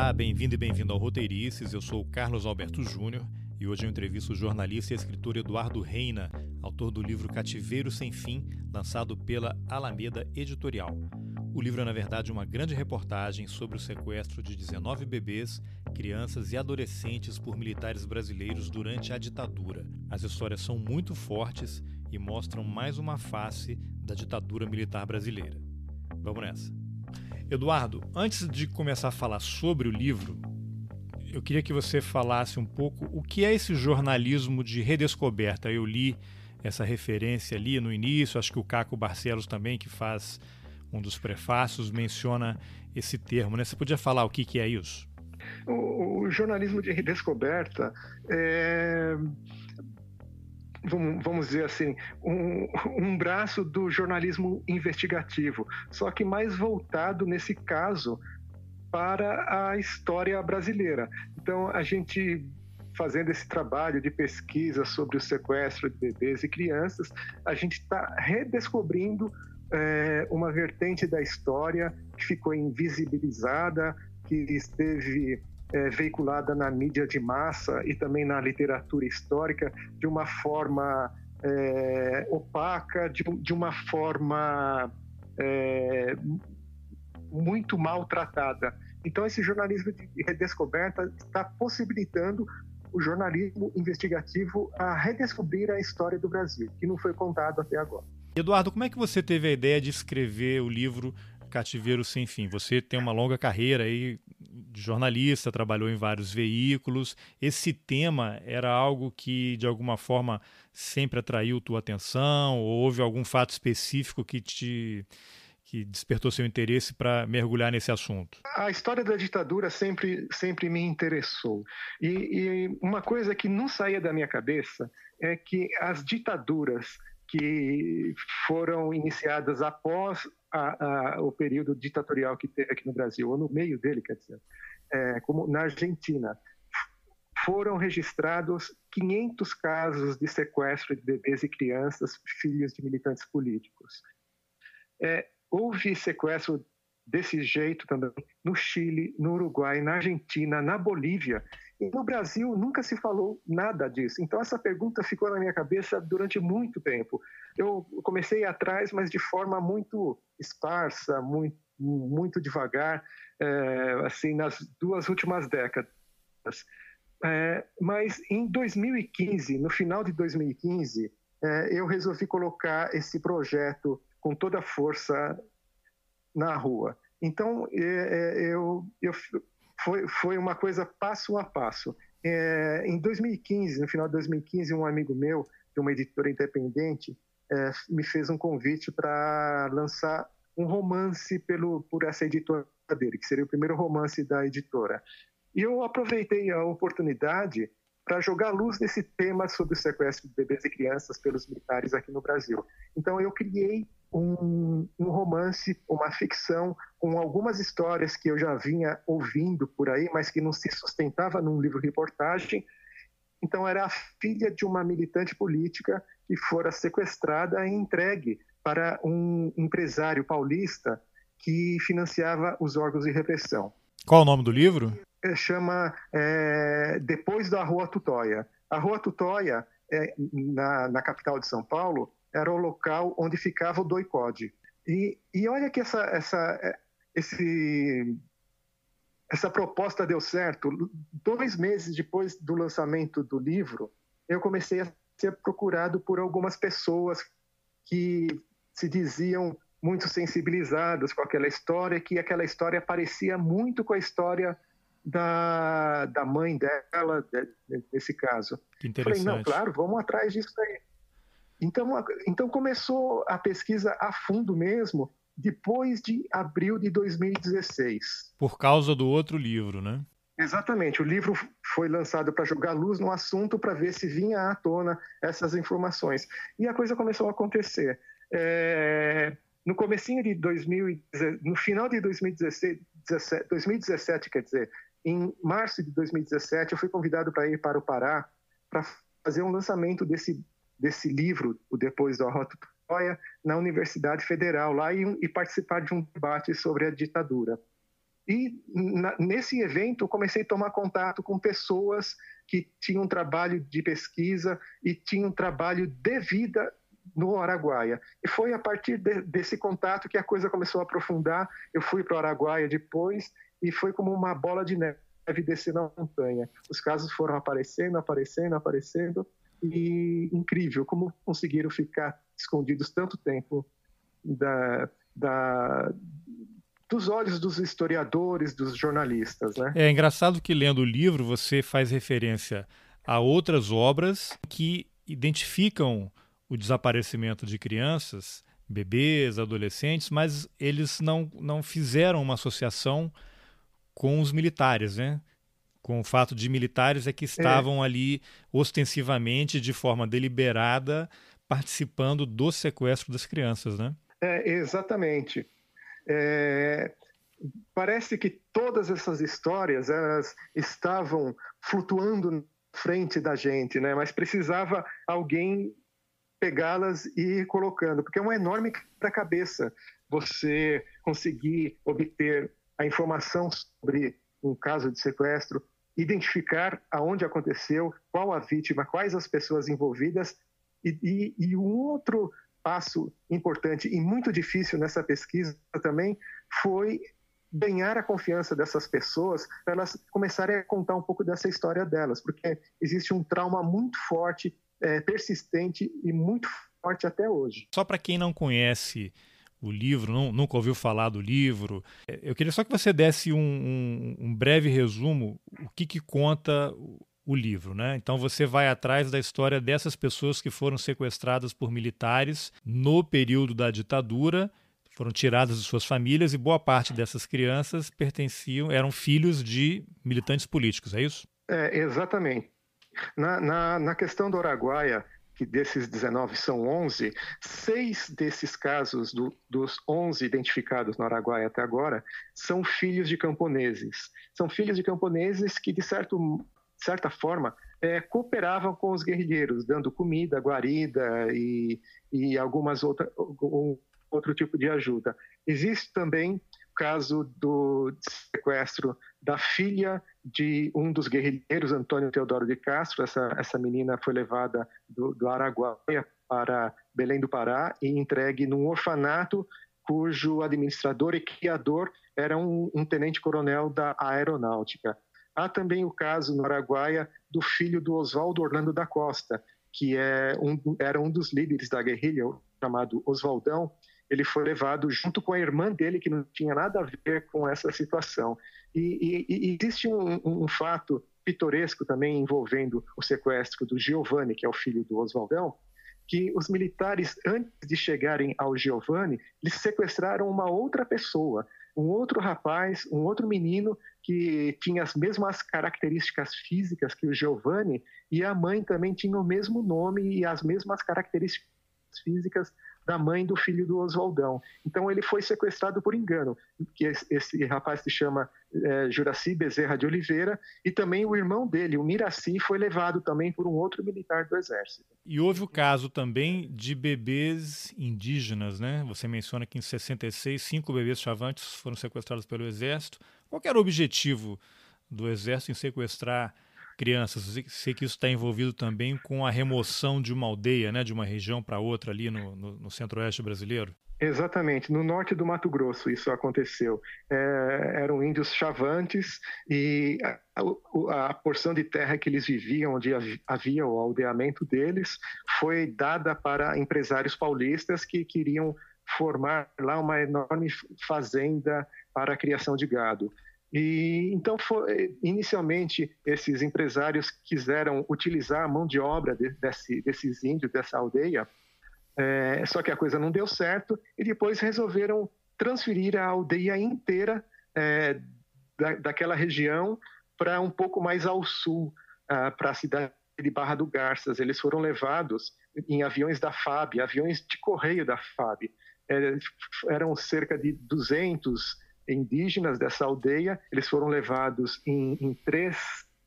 Olá, bem-vindo e bem-vindo ao Roteirices. Eu sou o Carlos Alberto Júnior e hoje eu entrevisto o jornalista e escritor Eduardo Reina, autor do livro Cativeiro Sem Fim, lançado pela Alameda Editorial. O livro é, na verdade, uma grande reportagem sobre o sequestro de 19 bebês, crianças e adolescentes por militares brasileiros durante a ditadura. As histórias são muito fortes e mostram mais uma face da ditadura militar brasileira. Vamos nessa. Eduardo, antes de começar a falar sobre o livro, eu queria que você falasse um pouco o que é esse jornalismo de redescoberta. Eu li essa referência ali no início, acho que o Caco Barcelos também, que faz um dos prefácios, menciona esse termo. Né? Você podia falar o que, que é isso? O, o jornalismo de redescoberta é vamos dizer assim, um, um braço do jornalismo investigativo, só que mais voltado, nesse caso, para a história brasileira. Então, a gente fazendo esse trabalho de pesquisa sobre o sequestro de bebês e crianças, a gente está redescobrindo é, uma vertente da história que ficou invisibilizada, que esteve é, veiculada na mídia de massa e também na literatura histórica de uma forma é, opaca, de, de, uma forma é, muito maltratada. Então, esse jornalismo de redescoberta está possibilitando o jornalismo investigativo a redescobrir a história do Brasil, que não foi contado até agora. Eduardo, como é que você teve a ideia de escrever o livro Cativeiro Sem Fim? Você tem uma longa carreira aí de jornalista, trabalhou em vários veículos. Esse tema era algo que, de alguma forma, sempre atraiu tua atenção? Ou houve algum fato específico que te que despertou seu interesse para mergulhar nesse assunto? A história da ditadura sempre, sempre me interessou. E, e uma coisa que não saía da minha cabeça é que as ditaduras que foram iniciadas após a, a, o período ditatorial que teve aqui no Brasil, ou no meio dele, quer dizer, é, como na Argentina, foram registrados 500 casos de sequestro de bebês e crianças, filhos de militantes políticos. É, houve sequestro desse jeito também no Chile, no Uruguai, na Argentina, na Bolívia. E no Brasil nunca se falou nada disso. Então essa pergunta ficou na minha cabeça durante muito tempo. Eu comecei atrás, mas de forma muito esparsa, muito, muito devagar, é, assim nas duas últimas décadas. É, mas em 2015, no final de 2015, é, eu resolvi colocar esse projeto com toda a força na rua. Então, é, é, eu, eu, foi, foi uma coisa passo a passo. É, em 2015, no final de 2015, um amigo meu, de uma editora independente, é, me fez um convite para lançar um romance pelo, por essa editora dele, que seria o primeiro romance da editora. E eu aproveitei a oportunidade para jogar luz nesse tema sobre o sequestro de bebês e crianças pelos militares aqui no Brasil. Então, eu criei um, um, romance, uma ficção, com algumas histórias que eu já vinha ouvindo por aí, mas que não se sustentava num livro-reportagem. Então, era a filha de uma militante política que fora sequestrada e entregue para um empresário paulista que financiava os órgãos de repressão. Qual o nome do livro? É, chama é, Depois da Rua Tutóia. A Rua Tutóia, é, na, na capital de São Paulo, era o local onde ficava o doicode. E, e olha que essa, essa, esse, essa proposta deu certo. Dois meses depois do lançamento do livro, eu comecei a ser procurado por algumas pessoas que se diziam muito sensibilizadas com aquela história, que aquela história parecia muito com a história da, da mãe dela, nesse caso. Que interessante. Falei, não, claro, vamos atrás disso aí. Então, então começou a pesquisa a fundo mesmo depois de abril de 2016. Por causa do outro livro, né? Exatamente. O livro foi lançado para jogar luz no assunto para ver se vinha à tona essas informações. E a coisa começou a acontecer. É... No comecinho de 2017, no final de 2016, 2017, quer dizer, em março de 2017, eu fui convidado para ir para o Pará para fazer um lançamento desse desse livro, o Depois da Rota Troia, na Universidade Federal, lá e, e, participar de um debate sobre a ditadura. E na, nesse evento, comecei a tomar contato com pessoas que tinham trabalho de pesquisa e tinham trabalho de vida no Araguaia. E foi a partir de, desse contato que a coisa começou a aprofundar. Eu fui para o Araguaia depois e foi como uma bola de neve descer na montanha. Os casos foram aparecendo, aparecendo, aparecendo e incrível como conseguiram ficar escondidos tanto tempo da, da, dos olhos dos historiadores, dos jornalistas. Né? É engraçado que lendo o livro você faz referência a outras obras que identificam o desaparecimento de crianças, bebês, adolescentes, mas eles não, não fizeram uma associação com os militares, né? Com o fato de militares é que estavam é. ali ostensivamente, de forma deliberada, participando do sequestro das crianças, né? É, exatamente. É, parece que todas essas histórias elas estavam flutuando na frente da gente, né? Mas precisava alguém pegá-las e ir colocando, porque é uma enorme cabeça você conseguir obter a informação sobre um caso de sequestro, identificar aonde aconteceu, qual a vítima, quais as pessoas envolvidas e, e, e um outro passo importante e muito difícil nessa pesquisa também foi ganhar a confiança dessas pessoas para elas começarem a contar um pouco dessa história delas, porque existe um trauma muito forte, é, persistente e muito forte até hoje. Só para quem não conhece o livro, não, nunca ouviu falar do livro, é, eu queria só que você desse um, um, um breve resumo, o que, que conta o livro, né? Então você vai atrás da história dessas pessoas que foram sequestradas por militares no período da ditadura, foram tiradas de suas famílias e boa parte dessas crianças pertenciam, eram filhos de militantes políticos, é isso? É, exatamente. Na, na, na questão do Araguaia, que desses 19 são 11, seis desses casos, do, dos 11 identificados no Araguaia até agora, são filhos de camponeses. São filhos de camponeses que, de certo certa forma, é, cooperavam com os guerrilheiros, dando comida, guarida e, e algumas outra, outro tipo de ajuda. Existe também caso do sequestro da filha de um dos guerrilheiros, Antônio Teodoro de Castro. Essa, essa menina foi levada do, do Araguaia para Belém do Pará e entregue num orfanato cujo administrador e criador era um, um tenente-coronel da aeronáutica. Há também o caso no Araguaia do filho do Oswaldo Orlando da Costa, que é um, era um dos líderes da guerrilha, chamado Oswaldão. Ele foi levado junto com a irmã dele, que não tinha nada a ver com essa situação. E, e, e existe um, um, fato pitoresco também envolvendo o sequestro do Giovanni, que é o filho do Oswaldão, que os militares, antes de chegarem ao Giovanni, eles sequestraram uma outra pessoa, um outro rapaz, um outro menino que tinha as mesmas características físicas que o Giovanni e a mãe também tinha o mesmo nome e as mesmas características físicas da mãe do filho do Oswaldão. Então ele foi sequestrado por engano, que esse rapaz se chama é, Juraci Bezerra de Oliveira, e também o irmão dele, o Miraci, foi levado também por um outro militar do exército. E houve o caso também de bebês indígenas, né? Você menciona que em 66 cinco bebês chavantes foram sequestrados pelo exército. Qual era o objetivo do exército em sequestrar crianças. Sei que isso está envolvido também com a remoção de uma aldeia, né, de uma região para outra ali no, no, no centro-oeste brasileiro. Exatamente, no norte do Mato Grosso isso aconteceu. É, eram índios chavantes e a, a, porção de terra que eles viviam, onde havia o aldeamento deles, foi dada para empresários paulistas que queriam formar lá uma enorme fazenda para a criação de gado. E então, foi, inicialmente, esses empresários quiseram utilizar a mão de obra de, desse, desses índios, dessa aldeia, é, só que a coisa não deu certo, e depois resolveram transferir a aldeia inteira é, da, daquela região para um pouco mais ao sul, ah, para a cidade de Barra do Garças. Eles foram levados em aviões da FAB, aviões de correio da FAB. É, eram cerca de 200 indígenas dessa aldeia. Eles foram levados em, em três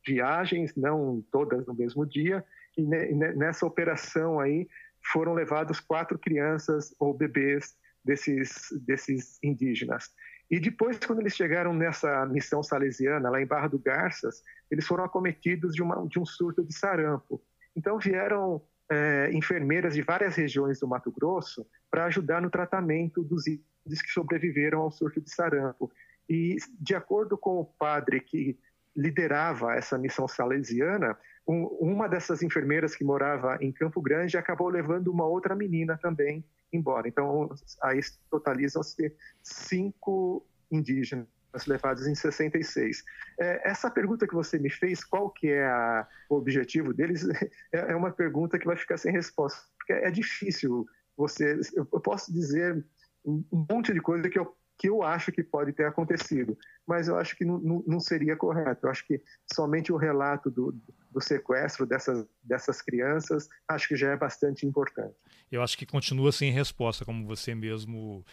viagens, não todas no mesmo dia, e nessa operação aí foram levados quatro crianças ou bebês desses, desses indígenas. E depois, quando eles chegaram nessa missão salesiana, lá em Barra do Garças, eles foram acometidos de, uma, de um surto de sarampo. Então vieram é, enfermeiras de várias regiões do Mato Grosso para ajudar no tratamento dos índios que sobreviveram ao surto de sarampo. E, de acordo com o padre que liderava essa missão salesiana, um, uma dessas enfermeiras que morava em Campo Grande acabou levando uma outra menina também embora. Então, aí totalizam-se cinco indígenas levados em 66. É, essa pergunta que você me fez, qual que é a, o objetivo deles, é, é uma pergunta que vai ficar sem resposta, porque é difícil você... Eu posso dizer um monte de coisa que eu que eu acho que pode ter acontecido, mas eu acho que não, não, não seria correto. Eu acho que somente o relato do, do sequestro dessas, dessas crianças acho que já é bastante importante. Eu acho que continua sem resposta, como você mesmo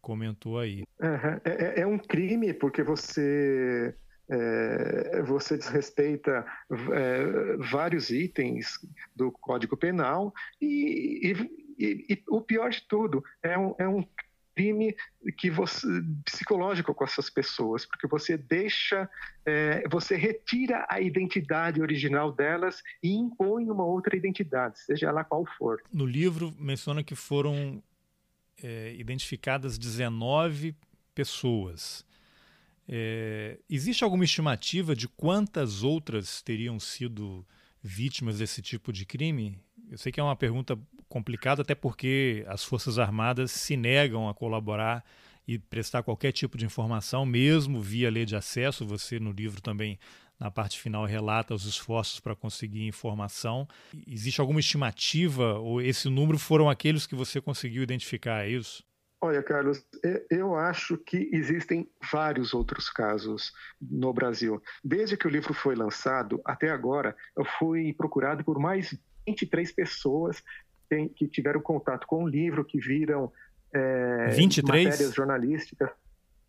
comentou aí. Uhum. É, é, um crime porque você é, você desrespeita é, vários itens do Código Penal e, e, e, e, o pior de tudo é um, é um crime que você, psicológico com essas pessoas, porque você deixa, é, você retira a identidade original delas e impõe uma outra identidade, seja ela qual for. No livro menciona que foram é, identificadas 19 pessoas. É, existe alguma estimativa de quantas outras teriam sido vítimas desse tipo de crime? Eu sei que é uma pergunta complicado, até porque as Forças Armadas se negam a colaborar e prestar qualquer tipo de informação, mesmo via lei de acesso. Você, no livro, também, na parte final, relata os esforços para conseguir informação. Existe alguma estimativa, ou esse número foram aqueles que você conseguiu identificar? É isso? Olha, Carlos, eu acho que existem vários outros casos no Brasil. Desde que o livro foi lançado até agora, eu fui procurado por mais 23 pessoas tem, que tiveram contato com o livro, que viram é, 23? matérias jornalísticas,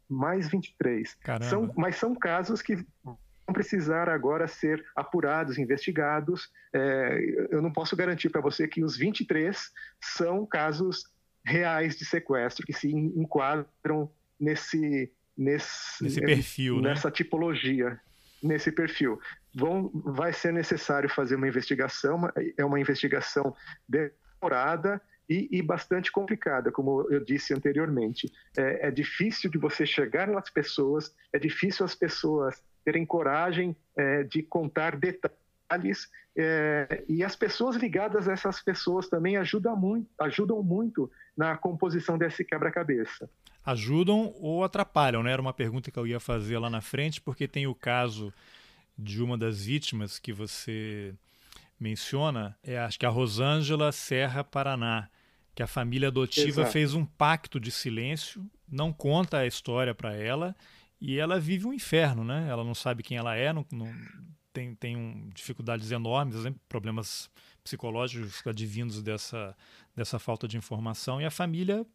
mais 23. São, mas são casos que vão precisar agora ser apurados, investigados. É, eu não posso garantir para você que os 23 são casos reais de sequestro, que se enquadram nesse, nesse, nesse perfil, nessa né? tipologia, nesse perfil. Vão, vai ser necessário fazer uma investigação, é uma investigação demorada e, e, bastante complicada, como eu disse anteriormente. É, é, difícil de você chegar nas pessoas, é difícil as pessoas terem coragem é, de contar detalhes, é, e as pessoas ligadas a essas pessoas também ajudam muito, ajudam muito na composição desse quebra-cabeça. Ajudam ou atrapalham, né? Era uma pergunta que eu ia fazer lá na frente, porque tem o caso de uma das vítimas que você menciona é, acho que a Rosângela Serra Paraná, que a família adotiva Exato. fez um pacto de silêncio, não conta a história para ela e ela vive um inferno, né? Ela não sabe quem ela é, não, não tem, tem um, dificuldades enormes, né? problemas psicológicos advindos dessa, dessa falta de informação e a família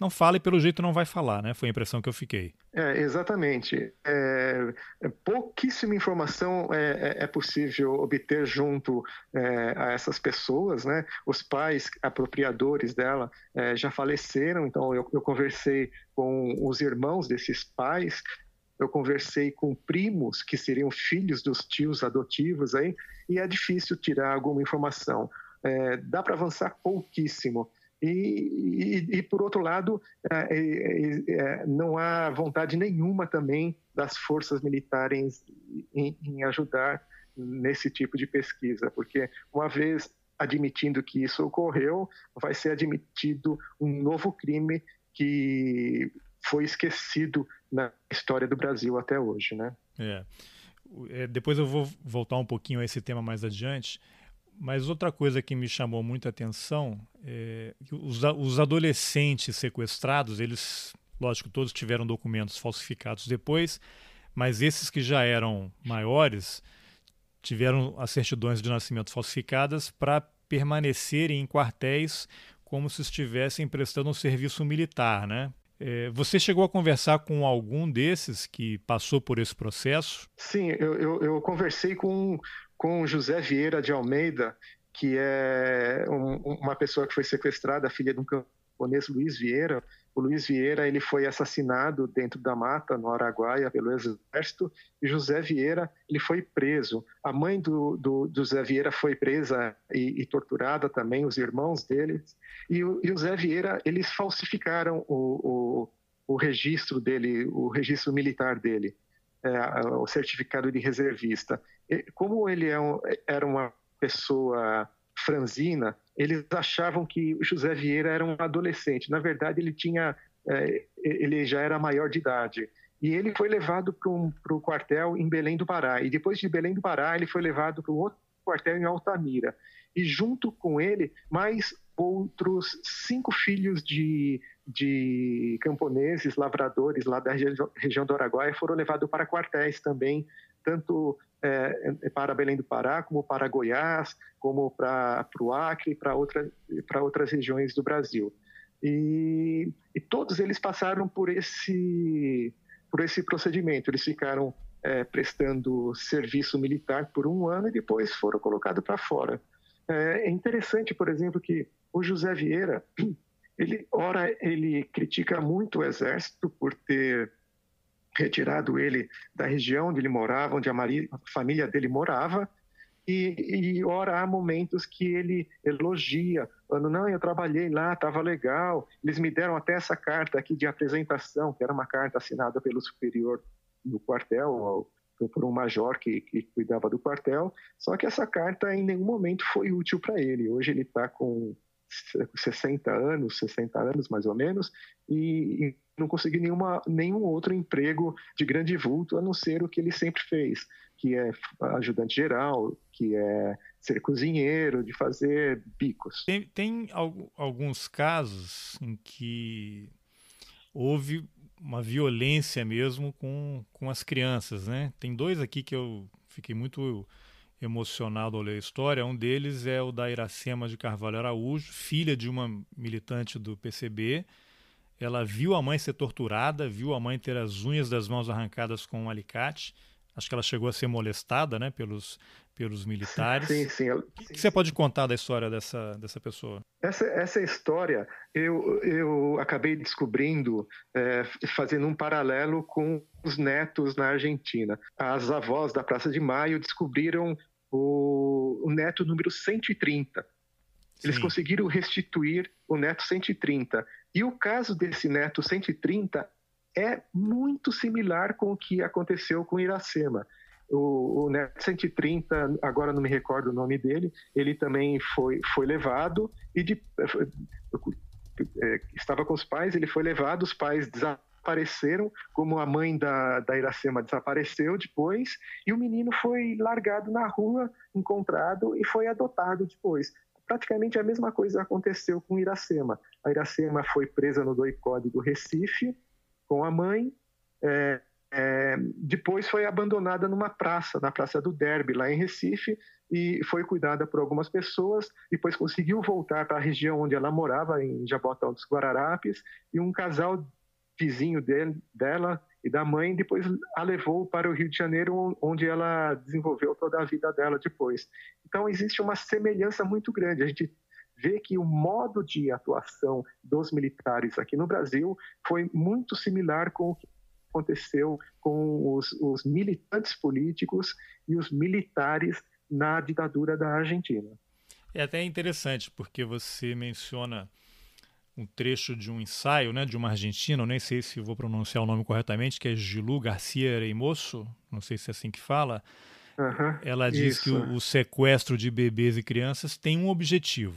não fala e pelo jeito não vai falar, né? Foi a impressão que eu fiquei. É, exatamente. É, é pouquíssima informação é, é, é possível obter junto é, a essas pessoas, né? Os pais apropriadores dela já faleceram, então eu, eu conversei com os irmãos desses pais, eu conversei com primos que seriam filhos dos tios adotivos aí, e é difícil tirar alguma informação. É, dá para avançar pouquíssimo. E, e, e, por outro lado, é, é, é, não há vontade nenhuma também das forças militares em, em, ajudar nesse tipo de pesquisa, porque uma vez admitindo que isso ocorreu, vai ser admitido um novo crime que foi esquecido na história do Brasil até hoje, né? É. depois eu vou voltar um pouquinho a esse tema mais adiante. Mas outra coisa que me chamou muita atenção é que os, os adolescentes sequestrados, eles, lógico, todos tiveram documentos falsificados depois, mas esses que já eram maiores tiveram as certidões de nascimento falsificadas para permanecerem em quartéis como se estivessem prestando um serviço militar, né? É, você chegou a conversar com algum desses que passou por esse processo? Sim, eu, eu, eu conversei com com José Vieira de Almeida, que é um, uma pessoa que foi sequestrada, filha de um camponês Luiz Vieira, o Luiz Vieira ele foi assassinado dentro da mata no Araguaia pelo exército e José Vieira ele foi preso. A mãe do, do, do José Vieira foi presa e, e, torturada também, os irmãos deles. E o, o Zé Vieira eles falsificaram o, o, o registro dele, o registro militar dele, é, o certificado de reservista. E, como ele é um, era uma pessoa franzina, eles achavam que o José Vieira era um adolescente. Na verdade, ele tinha, é, ele já era maior de idade. E ele foi levado para um, o quartel em Belém do Pará. E depois de Belém do Pará, ele foi levado para um outro quartel em Altamira. E junto com ele, mais outros cinco filhos de, de camponeses, lavradores lá da região do Araguaia foram levados para quartéis também, tanto é, é, para Belém do Pará, como para Goiás, como para o Acre e para outra, outras regiões do Brasil. E, e, todos eles passaram por esse, por esse procedimento. Eles ficaram é, prestando serviço militar por um ano e depois foram colocados para fora. É, é interessante, por exemplo, que o José Vieira, ele, ora, ele critica muito o exército por ter retirado ele da região onde ele morava, onde a, Maria, a família dele morava, e, e ora há momentos que ele elogia, falando, não, eu trabalhei lá, estava legal, eles me deram até essa carta aqui de apresentação, que era uma carta assinada pelo superior do quartel, por um major que, que cuidava do quartel, só que essa carta em nenhum momento foi útil para ele. Hoje ele está com 60 anos, 60 anos mais ou menos, e, não conseguiu nenhuma, nenhum outro emprego de grande vulto, a não ser o que ele sempre fez, que é ajudante geral, que é ser cozinheiro, de fazer bicos. Tem, tem alguns casos em que houve uma violência mesmo com, com as crianças, né? Tem dois aqui que eu fiquei muito emocionado ao ler a história. Um deles é o da Iracema de Carvalho Araújo, filha de uma militante do PCB. Ela viu a mãe ser torturada, viu a mãe ter as unhas das mãos arrancadas com um alicate. Acho que ela chegou a ser molestada né, pelos, pelos militares. Sim, sim. O que, que, você pode contar da história dessa, dessa pessoa? Essa, essa história eu, eu acabei descobrindo é, fazendo um paralelo com os netos na Argentina. As avós da Praça de Maio descobriram o, o neto número 130. Eles Sim. conseguiram restituir o neto 130. E o caso desse neto 130 é muito similar com o que aconteceu com Iracema. O, o neto 130, agora não me recordo o nome dele, ele também foi, foi levado e de, é, estava com os pais, ele foi levado, os pais desapareceram desapareceram, como a mãe da, da Iracema desapareceu depois, e o menino foi largado na rua, encontrado e foi adotado depois. Praticamente a mesma coisa aconteceu com Iracema. A Iracema foi presa no doicode do Recife com a mãe, é, é, depois foi abandonada numa praça, na Praça do Derby, lá em Recife, e foi cuidada por algumas pessoas, depois conseguiu voltar para a região onde ela morava, em Jabotão dos Guararapes, e um casal vizinho dele, dela e da mãe, depois a levou para o Rio de Janeiro, onde ela desenvolveu toda a vida dela depois. Então existe uma semelhança muito grande. A gente vê que o modo de atuação dos militares aqui no Brasil foi muito similar com o que aconteceu com os, os militantes políticos e os militares na ditadura da Argentina. É até interessante, porque você menciona um trecho de um ensaio né, de uma argentina, eu nem sei se vou pronunciar o nome corretamente, que é Gilu Garcia Reimoso, não sei se é assim que fala. Uhum, Ela diz isso. que o, o, sequestro de bebês e crianças tem um objetivo,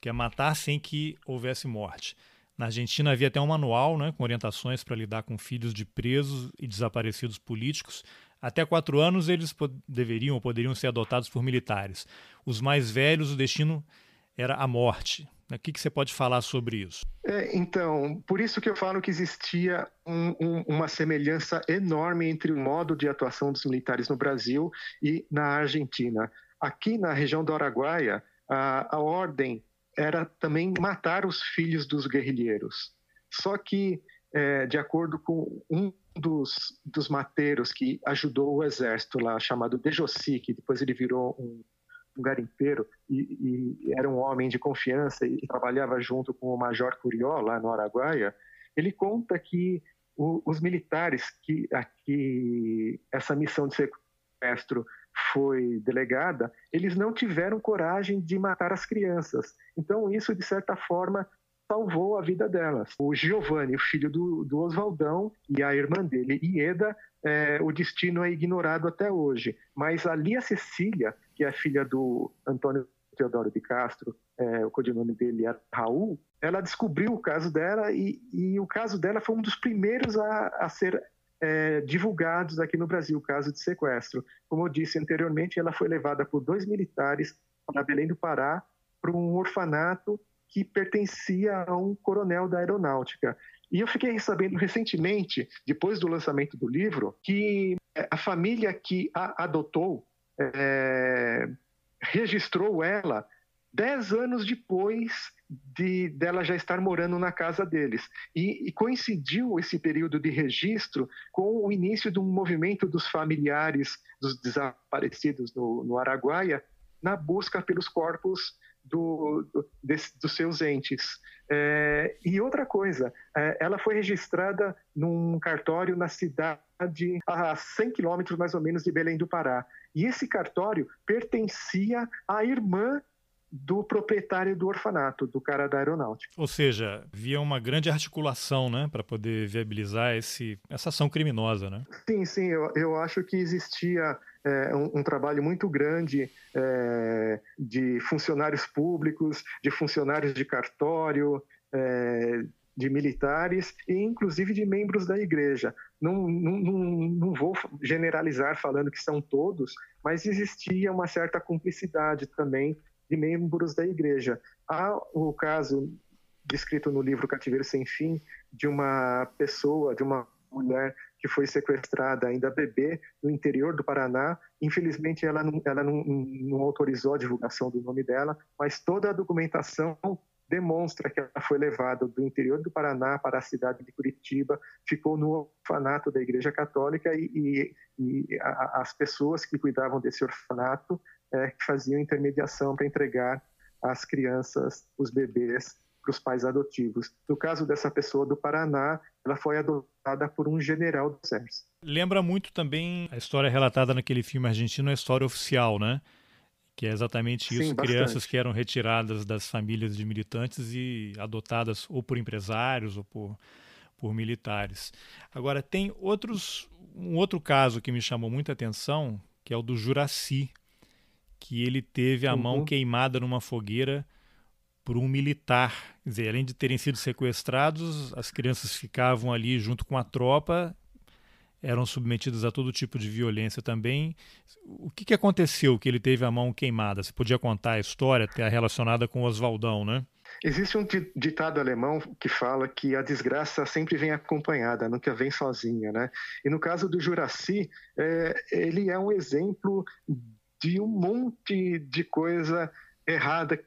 que é matar sem que houvesse morte. Na Argentina havia até um manual né, com orientações para lidar com filhos de presos e desaparecidos políticos. Até quatro anos eles deveriam ou poderiam ser adotados por militares. Os mais velhos, o destino era a morte. O que, que você pode falar sobre isso? É, então, por isso que eu falo que existia um, um, uma semelhança enorme entre o modo de atuação dos militares no Brasil e na Argentina. Aqui na região do Araguaia, a, a ordem era também matar os filhos dos guerrilheiros. Só que, é, de acordo com um dos, dos mateiros que ajudou o exército lá, chamado Dejossi, que depois ele virou um um garimpeiro e, e, era um homem de confiança e, trabalhava junto com o Major Curió lá no Araguaia, ele conta que o, os militares que, a que essa missão de sequestro foi delegada, eles não tiveram coragem de matar as crianças. Então, isso, de certa forma, salvou a vida delas. O Giovanni, o filho do, do Oswaldão, e a irmã dele, Ieda, é, o destino é ignorado até hoje. Mas a Lia Cecília, que é filha do Antônio Teodoro de Castro, é, o codinome dele é Raul, ela descobriu o caso dela e, e o caso dela foi um dos primeiros a, a ser é, divulgados aqui no Brasil, o caso de sequestro. Como eu disse anteriormente, ela foi levada por dois militares para Belém do Pará para um orfanato que pertencia a um coronel da aeronáutica. E eu fiquei sabendo recentemente, depois do lançamento do livro, que é, a família que a adotou é, registrou ela dez anos depois de dela já estar morando na casa deles. E, e, coincidiu esse período de registro com o início um movimento dos familiares dos desaparecidos no, no Araguaia na busca pelos corpos do, do, desse, dos seus entes. É, e outra coisa, é, ela foi registrada num cartório na cidade a 100 quilômetros mais ou menos de Belém do Pará. E esse cartório pertencia à irmã do proprietário do orfanato, do cara da aeronáutica. Ou seja, havia uma grande articulação, né, para poder viabilizar esse, essa ação criminosa, né? Sim, sim, eu, eu acho que existia é, um, um, trabalho muito grande é, de funcionários públicos, de funcionários de cartório, é, de militares e inclusive de membros da igreja. Não, não, não, não, vou generalizar falando que são todos, mas existia uma certa cumplicidade também de membros da igreja. Há o caso descrito no livro Cativeiro Sem Fim de uma pessoa, de uma mulher que foi sequestrada ainda bebê no interior do Paraná. Infelizmente, ela não, ela não, não autorizou a divulgação do nome dela, mas toda a documentação demonstra que ela foi levada do interior do Paraná para a cidade de Curitiba, ficou no orfanato da Igreja Católica e, e, e a, as pessoas que cuidavam desse orfanato é, que faziam intermediação para entregar as crianças, os bebês, para os pais adotivos. No caso dessa pessoa do Paraná, ela foi adotada por um general do exército. Lembra muito também a história relatada naquele filme argentino, a história oficial, né? Que é exatamente isso, Sim, crianças que eram retiradas das famílias de militantes e adotadas ou por empresários ou por, por militares. Agora, tem outros, um outro caso que me chamou muita atenção, que é o do Juraci, que ele teve a uhum. mão queimada numa fogueira por um militar. Quer dizer, além de terem sido sequestrados, as crianças ficavam ali junto com a tropa, eram submetidas a todo tipo de violência também. O que, que aconteceu que ele teve a mão queimada? Você podia contar a história até relacionada com o Oswaldão, né? Existe um ditado alemão que fala que a desgraça sempre vem acompanhada, nunca vem sozinha, né? E no caso do Juraci, é, ele é um exemplo de um monte de coisa errada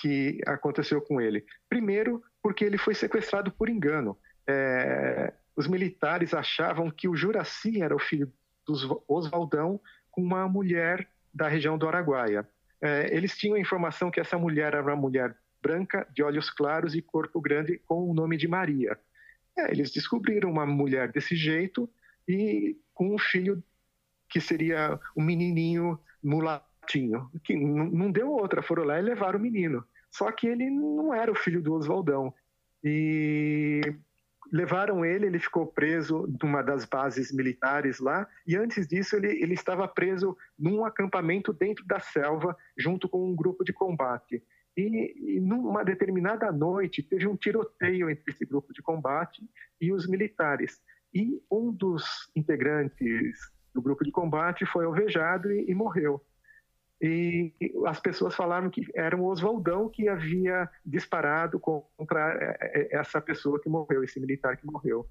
que aconteceu com ele. Primeiro, porque ele foi sequestrado por engano. É, os militares achavam que o Juraci era o filho do Oswaldão com uma mulher da região do Araguaia. É, eles tinham a informação que essa mulher era uma mulher branca, de olhos claros e corpo grande, com o nome de Maria. É, eles descobriram uma mulher desse jeito e com um filho que seria um menininho mulatinho, que não deu outra, foram lá e levaram o menino. Só que ele não era o filho do Oswaldão. E levaram ele, ele ficou preso numa das bases militares lá, e antes disso ele, ele estava preso num acampamento dentro da selva, junto com um grupo de combate. E, e numa determinada noite teve um tiroteio entre esse grupo de combate e os militares. E um dos integrantes do grupo de combate foi alvejado e, e morreu. E as pessoas falaram que era o Oswaldão que havia disparado contra é, é, essa pessoa que morreu, esse militar que morreu.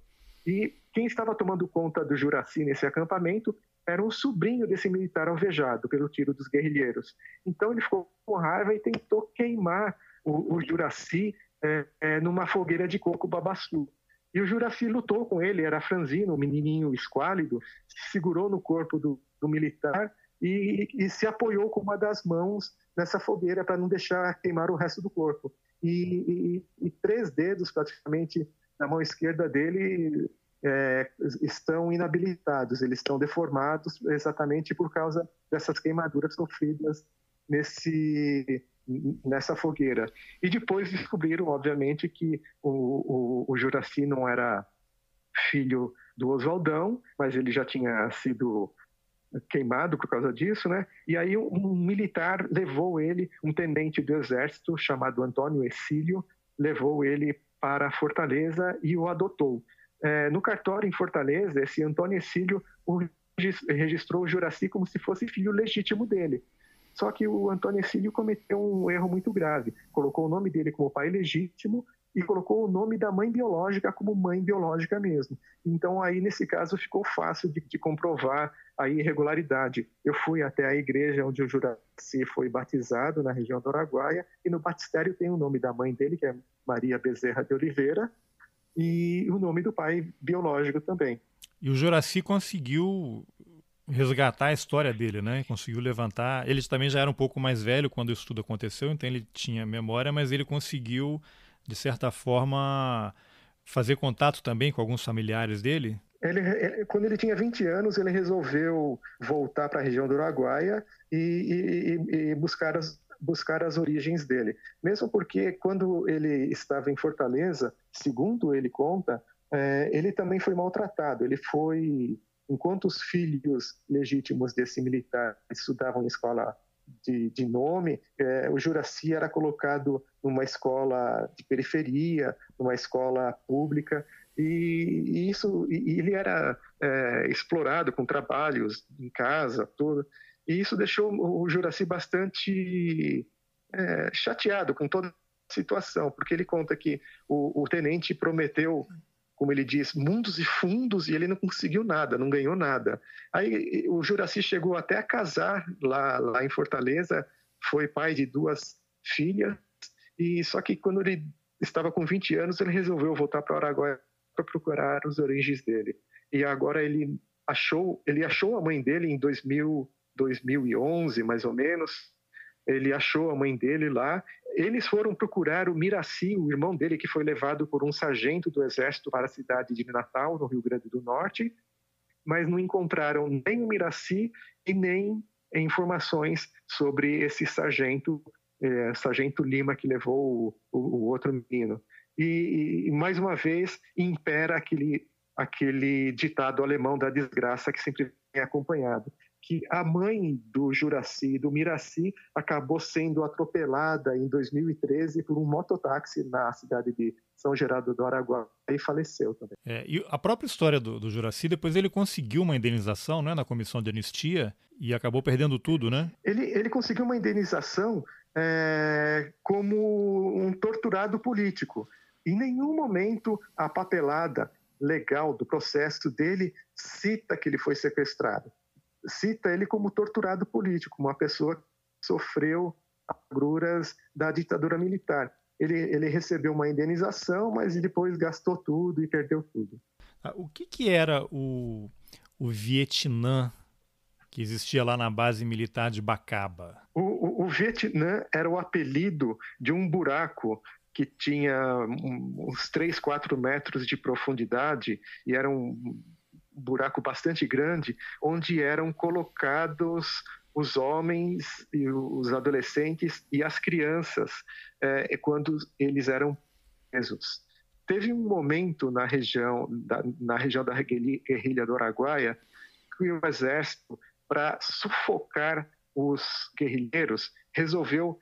E quem estava tomando conta do Juraci nesse acampamento era um sobrinho desse militar alvejado pelo tiro dos guerrilheiros. Então ele ficou com raiva e tentou queimar o, o Juraci é, é, numa fogueira de coco babaçu. E o Juraci lutou com ele, era franzino, um menininho esquálido, se segurou no corpo do, do militar e, e, se apoiou com uma das mãos nessa fogueira para não deixar queimar o resto do corpo. E, e, e, três dedos praticamente na mão esquerda dele é, estão inabilitados, eles estão deformados exatamente por causa dessas queimaduras sofridas nesse nessa fogueira. E depois descobriram, obviamente, que o, o, o Juraci não era filho do Oswaldão, mas ele já tinha sido queimado por causa disso, né? E aí um, um militar levou ele, um tenente do exército chamado Antônio Exílio, levou ele para Fortaleza e o adotou. É, no cartório em Fortaleza, esse Antônio Exílio registrou o Juraci como se fosse filho legítimo dele. Só que o Antônio Exílio cometeu um erro muito grave. Colocou o nome dele como pai legítimo e colocou o nome da mãe biológica como mãe biológica mesmo. Então aí nesse caso ficou fácil de, de comprovar a irregularidade. Eu fui até a igreja onde o Juraci foi batizado na região do Araguaia e no batistério tem o nome da mãe dele que é Maria Bezerra de Oliveira e o nome do pai biológico também. E o Juraci conseguiu resgatar a história dele, né? Conseguiu levantar. Ele também já era um pouco mais velho quando isso tudo aconteceu, então ele tinha memória, mas ele conseguiu, de certa forma, fazer contato também com alguns familiares dele. Ele, ele, quando ele tinha 20 anos, ele resolveu voltar para a região do Araguaia e, e, e buscar, as, buscar as origens dele. Mesmo porque, quando ele estava em Fortaleza, segundo ele conta, é, ele também foi maltratado. Ele foi enquanto os filhos legítimos desse militar estudavam em escola de, de nome, é, o Juraci era colocado numa escola de periferia, numa escola pública, e, e isso e ele era é, explorado com trabalhos em casa, tudo, e isso deixou o Juraci bastante é, chateado com toda a situação, porque ele conta que o, o tenente prometeu como ele diz, mundos e fundos e ele não conseguiu nada, não ganhou nada. Aí o Juraci chegou até a casar lá, lá em Fortaleza, foi pai de duas filhas, e só que quando ele estava com 20 anos, ele resolveu voltar para Araguaia para procurar os origens dele. E agora ele achou, ele achou a mãe dele em 2000, 2011, mais ou menos, ele achou a mãe dele lá. Eles foram procurar o Miraci, o irmão dele, que foi levado por um sargento do exército para a cidade de Natal, no Rio Grande do Norte, mas não encontraram nem o Miraci e nem informações sobre esse sargento, é, sargento Lima, que levou o, o, o outro menino. E, e, mais uma vez, impera aquele, aquele ditado alemão da desgraça que sempre vem acompanhado que a mãe do Juraci, do Miraci, acabou sendo atropelada em 2013 por um mototáxi na cidade de São Gerardo do Araguaia e faleceu também. É, e a própria história do, do Juraci, depois ele conseguiu uma indenização né, na comissão de anistia e acabou perdendo tudo, né? Ele, ele conseguiu uma indenização é, como um torturado político. Em nenhum momento a papelada legal do processo dele cita que ele foi sequestrado cita ele como torturado político, uma pessoa que sofreu agruras da ditadura militar. Ele, ele recebeu uma indenização, mas depois gastou tudo e perdeu tudo. Ah, o que, que era o, o Vietnã que existia lá na base militar de Bacaba? O, o, o Vietnã era o apelido de um buraco que tinha uns 3, 4 metros de profundidade e era um buraco bastante grande, onde eram colocados os homens e os adolescentes e as crianças é, quando eles eram presos. Teve um momento na região da, na região da guerrilha do Araguaia que o exército, para sufocar os guerrilheiros, resolveu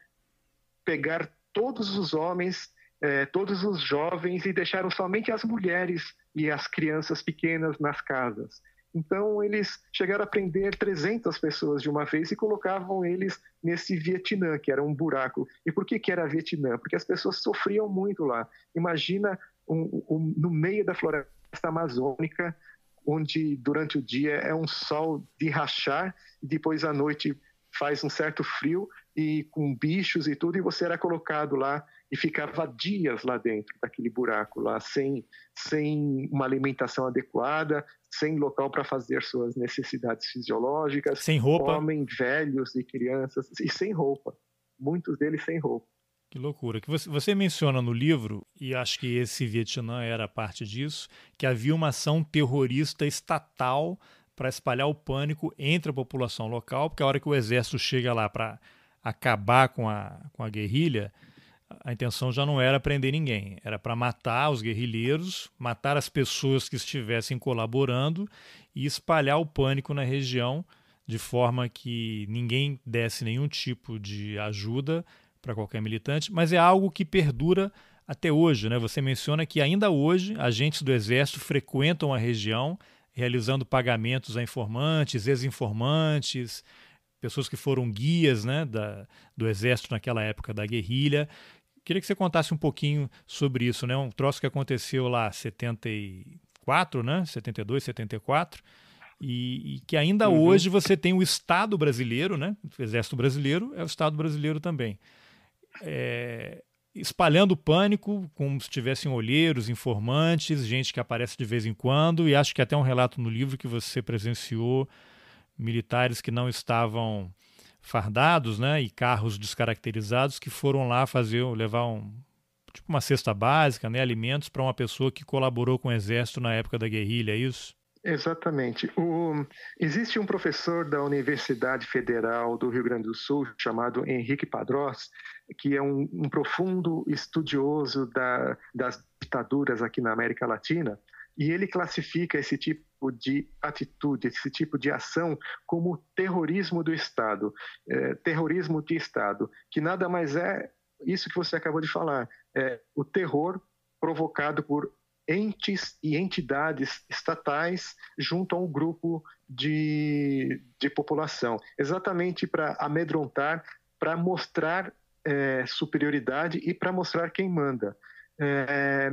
pegar todos os homens é, todos os jovens e deixaram somente as mulheres e as crianças pequenas nas casas. Então, eles chegaram a prender 300 pessoas de uma vez e colocavam eles nesse Vietnã, que era um buraco. E por que, que era Vietnã? Porque as pessoas sofriam muito lá. Imagina um, um, no meio da floresta amazônica, onde durante o dia é um sol de rachar e depois à noite faz um certo frio e com bichos e tudo, e você era colocado lá e ficava dias lá dentro daquele buraco lá, sem, sem uma alimentação adequada, sem local para fazer suas necessidades fisiológicas, sem roupa, homens, velhos e crianças e sem roupa, muitos deles sem roupa. Que loucura. Que você, você menciona no livro, e acho que esse Vietnã era parte disso, que havia uma ação terrorista estatal para espalhar o pânico entre a população local, porque a hora que o exército chega lá para acabar com a, com a guerrilha, a intenção já não era prender ninguém, era para matar os guerrilheiros, matar as pessoas que estivessem colaborando e espalhar o pânico na região de forma que ninguém desse nenhum tipo de ajuda para qualquer militante, mas é algo que perdura até hoje. Né? Você menciona que ainda hoje agentes do Exército frequentam a região, realizando pagamentos a informantes, ex-informantes, pessoas que foram guias né, da, do Exército naquela época da guerrilha. Queria que você contasse um pouquinho sobre isso, né? Um troço que aconteceu lá 74, né? 72, 74. E, e que ainda uhum. hoje você tem o Estado brasileiro, né? O Exército Brasileiro é o Estado brasileiro também. É, espalhando pânico, como se tivessem olheiros, informantes, gente que aparece de vez em quando, e acho que até um relato no livro que você presenciou militares que não estavam fardados, né, e carros descaracterizados que foram lá fazer, levar um tipo uma cesta básica, né, alimentos para uma pessoa que colaborou com o exército na época da guerrilha, é isso? Exatamente. O, existe um professor da Universidade Federal do Rio Grande do Sul chamado Henrique Padrós, que é um, um profundo estudioso da, das ditaduras aqui na América Latina, e ele classifica esse tipo de atitude, esse tipo de ação como terrorismo do Estado, é, terrorismo de Estado, que nada mais é isso que você acabou de falar, é o terror provocado por entes e entidades estatais junto a um grupo de, de população, exatamente para amedrontar, para mostrar é, superioridade e para mostrar quem manda. É,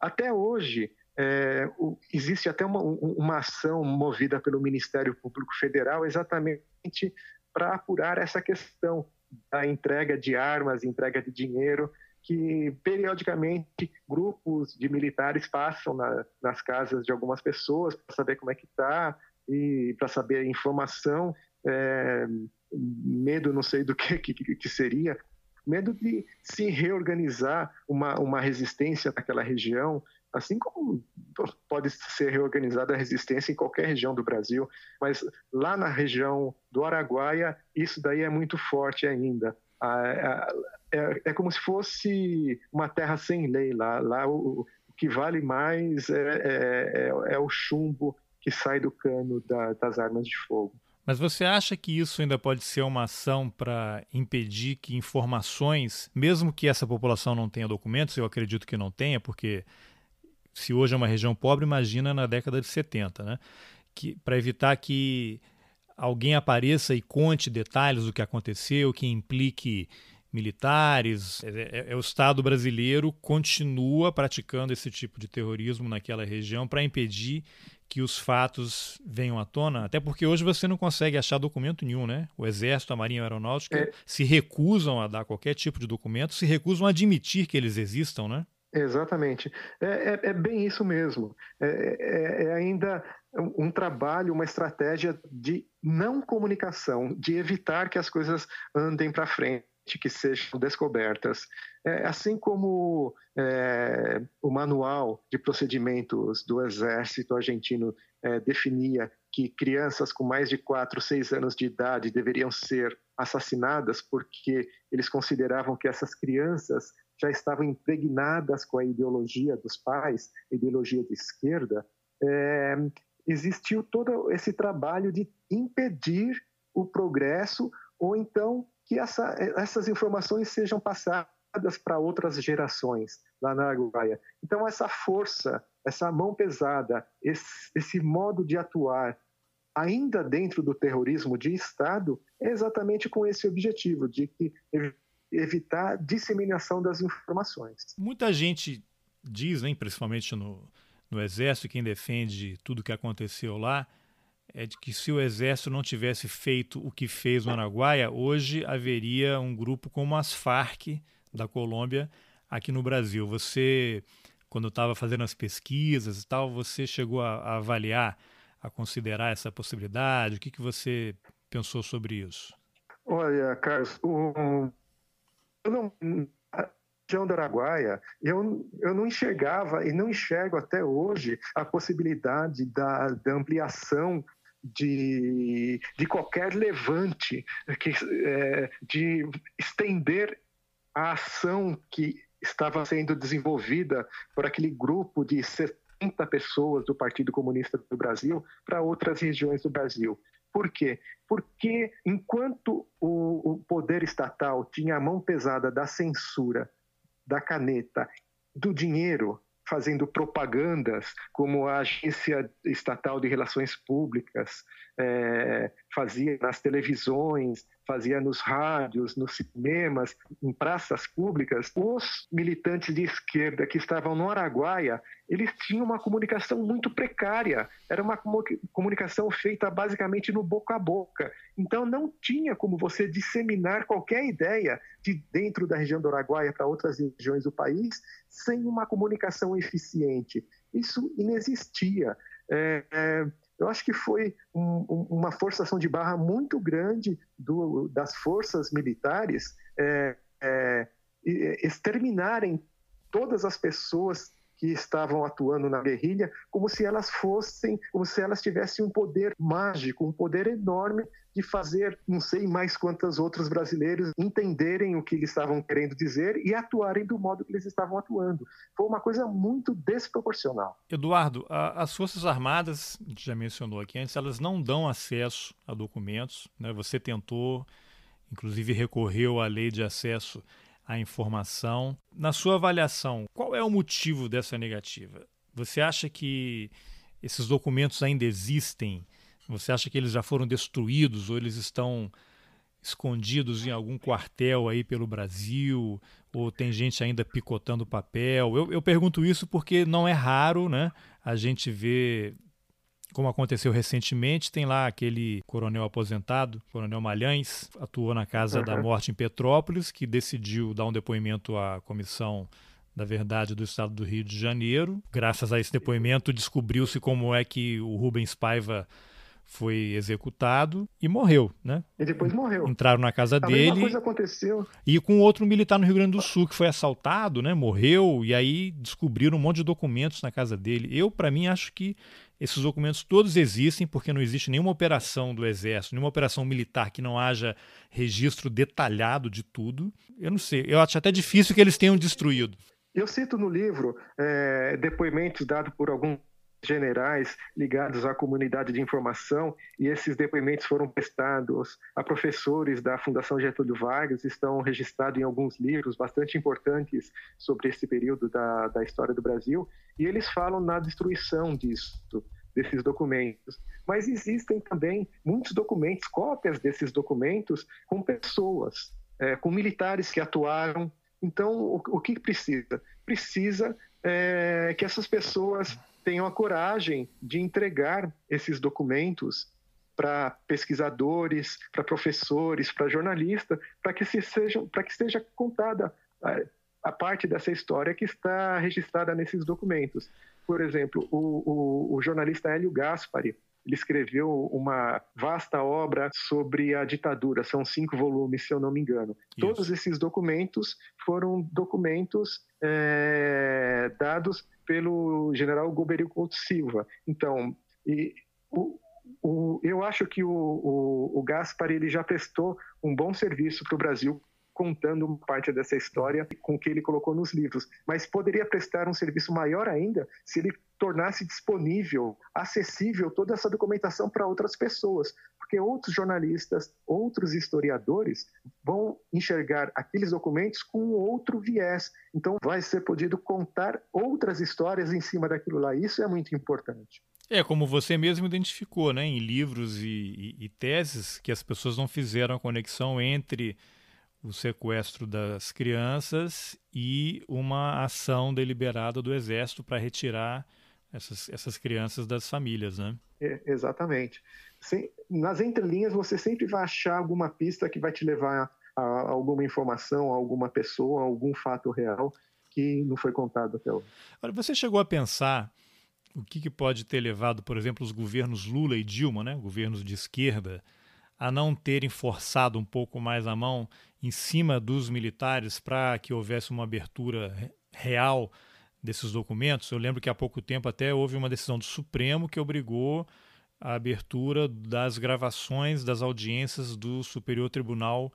até hoje, é, o, existe até uma, uma ação movida pelo Ministério Público Federal exatamente para apurar essa questão da entrega de armas, entrega de dinheiro, que periodicamente grupos de militares passam na, nas casas de algumas pessoas para saber como é que está e para saber informação, é, medo não sei do que, que, que seria, medo de se reorganizar uma, uma resistência naquela região, assim como pode ser reorganizada a resistência em qualquer região do Brasil, mas lá na região do Araguaia, isso daí é muito forte ainda. É, é como se fosse uma terra sem lei lá. Lá o que vale mais é, é, é, é, o chumbo que sai do cano da, das armas de fogo. Mas você acha que isso ainda pode ser uma ação para impedir que informações, mesmo que essa população não tenha documentos, eu acredito que não tenha, porque se hoje é uma região pobre, imagina na década de 70, né? Que para evitar que alguém apareça e conte detalhes do que aconteceu, que implique militares. É, é, é, o Estado brasileiro continua praticando esse tipo de terrorismo naquela região para impedir que os fatos venham à tona, até porque hoje você não consegue achar documento nenhum, né? O Exército, a Marinha Aeronáutica é. se recusam a dar qualquer tipo de documento, se recusam a admitir que eles existam, né? Exatamente. É, é, é bem isso mesmo. É, é, é, ainda um trabalho, uma estratégia de não comunicação, de evitar que as coisas andem para frente, que sejam descobertas. É, assim como é, o manual de procedimentos do Exército Argentino definia que crianças com mais de 4, 6 anos de idade deveriam ser assassinadas porque eles consideravam que essas crianças já estavam impregnadas com a ideologia dos pais, ideologia de esquerda, é, existiu todo esse trabalho de impedir o progresso ou então que essa, essas informações sejam passadas para outras gerações lá na Araguaia. Então essa força, essa mão pesada, esse, esse modo de atuar ainda dentro do terrorismo de Estado é exatamente com esse objetivo de que evitar disseminação das informações. Muita gente diz, né, principalmente no, no Exército, quem defende tudo que aconteceu lá, é de que se o Exército não tivesse feito o que fez no Araguaia, hoje haveria um grupo como as Farc da Colômbia aqui no Brasil. Você, quando estava fazendo as pesquisas e tal, você chegou a, a avaliar, a considerar essa possibilidade? O que, que você pensou sobre isso? Olha, Carlos, o, não, região do Araguaia, eu, eu não enxergava e não enxergo até hoje a possibilidade da, da ampliação de, de qualquer levante, que, é, de estender a ação que estava sendo desenvolvida por aquele grupo de 70 pessoas do Partido Comunista do Brasil para outras regiões do Brasil. Por quê? Porque enquanto o, o poder estatal tinha a mão pesada da censura, da caneta, do dinheiro, fazendo propagandas, como a Agência Estatal de Relações Públicas é, fazia nas televisões, fazia nos rádios, nos cinemas, em praças públicas, os militantes de esquerda que estavam no Araguaia, eles tinham uma comunicação muito precária. Era uma comunicação feita basicamente no boca a boca. Então não tinha como você disseminar qualquer ideia de dentro da região do Araguaia para outras regiões do país sem uma comunicação eficiente. Isso inexistia. É, é, eu acho que foi um, um, uma forçação de barra muito grande do, das forças militares é, é, exterminarem todas as pessoas que estavam atuando na guerrilha como se elas fossem, como se elas tivessem um poder mágico, um poder enorme de fazer, não sei mais quantos outros brasileiros entenderem o que eles estavam querendo dizer e atuarem do modo que eles estavam atuando. Foi uma coisa muito desproporcional. Eduardo, a, as Forças Armadas, a gente já mencionou aqui antes, elas não dão acesso a documentos. Né? Você tentou, inclusive recorreu à lei de acesso a informação. Na sua avaliação, qual é o motivo dessa negativa? Você acha que esses documentos ainda existem? Você acha que eles já foram destruídos ou eles estão escondidos em algum quartel aí pelo Brasil? Ou tem gente ainda picotando papel? Eu, eu pergunto isso porque não é raro né, a gente ver como aconteceu recentemente, tem lá aquele coronel aposentado, coronel Malhães, atuou na Casa uhum. da Morte em Petrópolis, que decidiu dar um depoimento à Comissão da Verdade do Estado do Rio de Janeiro. Graças a esse depoimento, descobriu-se como é que o Rubens Paiva foi executado e morreu, né? E depois morreu. Entraram na casa a dele. Mesma coisa aconteceu. E com outro militar no Rio Grande do Sul que foi assaltado, né? Morreu e aí descobriram um monte de documentos na casa dele. Eu, para mim, acho que esses documentos todos existem porque não existe nenhuma operação do Exército, nenhuma operação militar que não haja registro detalhado de tudo. Eu não sei, eu acho até difícil que eles tenham destruído. Eu cito no livro é, depoimentos dados por alguns generais ligados à comunidade de informação e esses depoimentos foram prestados a professores da Fundação Getúlio Vargas, estão registrados em alguns livros bastante importantes sobre esse período da, da história do Brasil e eles falam na destruição disso, desses documentos. Mas existem também muitos documentos, cópias desses documentos com pessoas, é, com militares que atuaram. Então, o, o que precisa? Precisa é, que essas pessoas tenham a coragem de entregar esses documentos para pesquisadores, para professores, para jornalistas, para que se sejam, para que seja contada a, a, parte dessa história que está registrada nesses documentos. Por exemplo, o, o, o jornalista Hélio Gaspari, ele escreveu uma vasta obra sobre a ditadura, são cinco volumes, se eu não me engano. Isso. Todos esses documentos foram documentos é, dados pelo general Goberico Couto Silva. Então, e, o, o, eu acho que o, o, o Gaspar ele já prestou um bom serviço para o Brasil contando parte dessa história com o que ele colocou nos livros, mas poderia prestar um serviço maior ainda se ele tornasse disponível, acessível toda essa documentação para outras pessoas, porque outros jornalistas, outros historiadores vão enxergar aqueles documentos com outro viés. Então vai ser podido contar outras histórias em cima daquilo lá. Isso é muito importante. É, como você mesmo identificou, né, em livros e, e, e teses, que as pessoas não fizeram a conexão entre o sequestro das crianças e uma ação deliberada do Exército para retirar essas, essas crianças das famílias, né? É, exatamente. Sem, nas entrelinhas você sempre vai achar alguma pista que vai te levar a, a alguma informação, a alguma pessoa, a algum fato real que não foi contado até hoje. Olha, você chegou a pensar o que, que pode ter levado, por exemplo, os governos Lula e Dilma, né, governos de esquerda, a não terem forçado um pouco mais a mão em cima dos militares para que houvesse uma abertura real desses documentos? Eu lembro que há pouco tempo até houve uma decisão do Supremo que obrigou a abertura das gravações das audiências do Superior Tribunal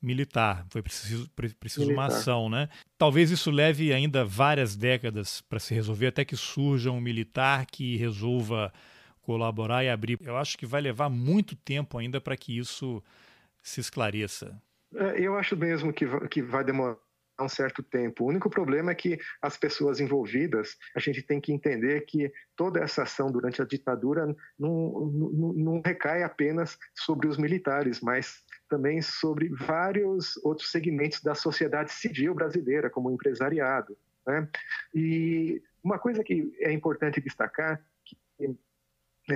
Militar. Foi preciso, preciso militar. uma ação, né? Talvez isso leve ainda várias décadas para se resolver, até que surja um militar que resolva colaborar e abrir. Eu acho que vai levar muito tempo ainda para que isso se esclareça. É, eu acho mesmo que, que vai demorar um certo tempo. O único problema é que as pessoas envolvidas, a gente tem que entender que toda essa ação durante a ditadura não, não, não recai apenas sobre os militares, mas também sobre vários outros segmentos da sociedade civil brasileira, como o empresariado. Né? E uma coisa que é importante destacar, que,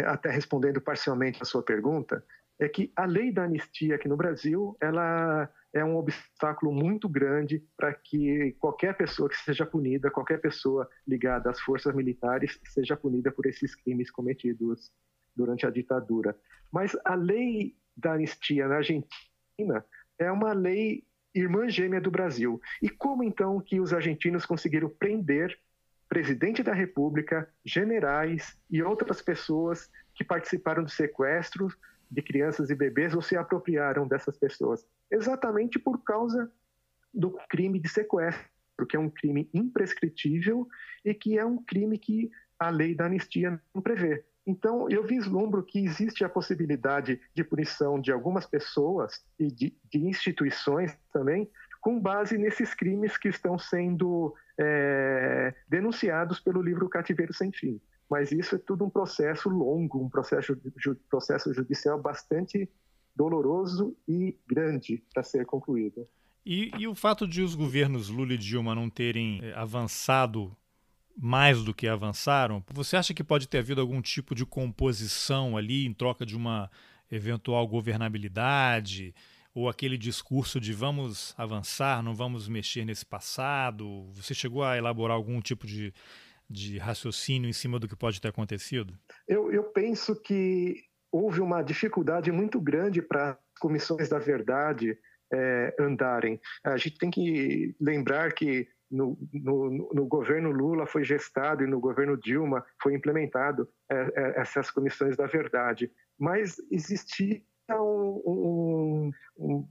até respondendo parcialmente a sua pergunta, é que a lei da anistia aqui no Brasil, ela é um obstáculo muito grande para que qualquer pessoa que seja punida, qualquer pessoa ligada às forças militares, seja punida por esses crimes cometidos durante a ditadura. Mas a lei da anistia na Argentina é uma lei irmã gêmea do Brasil. E como então que os argentinos conseguiram prender presidente da República, generais e outras pessoas que participaram do sequestro de crianças e bebês ou se apropriaram dessas pessoas? Exatamente por causa do crime de sequestro, que é um crime imprescritível e que é um crime que a lei da anistia não prevê. Então, eu vislumbro que existe a possibilidade de punição de algumas pessoas e de, de instituições também, com base nesses crimes que estão sendo é, denunciados pelo livro Cativeiro Sem Fim mas isso é tudo um processo longo, um processo, processo judicial bastante doloroso e grande para ser concluído. E, e, o fato de os governos Lula e Dilma não terem eh, avançado mais do que avançaram, você acha que pode ter havido algum tipo de composição ali em troca de uma eventual governabilidade? Ou aquele discurso de vamos avançar, não vamos mexer nesse passado? Você chegou a elaborar algum tipo de, de raciocínio em cima do que pode ter acontecido? Eu, eu penso que houve uma dificuldade muito grande para as comissões da verdade é, andarem. A gente tem que lembrar que no, no, no, governo Lula foi gestado e no governo Dilma foi implementado é, é, essas comissões da verdade, mas existia um, um, um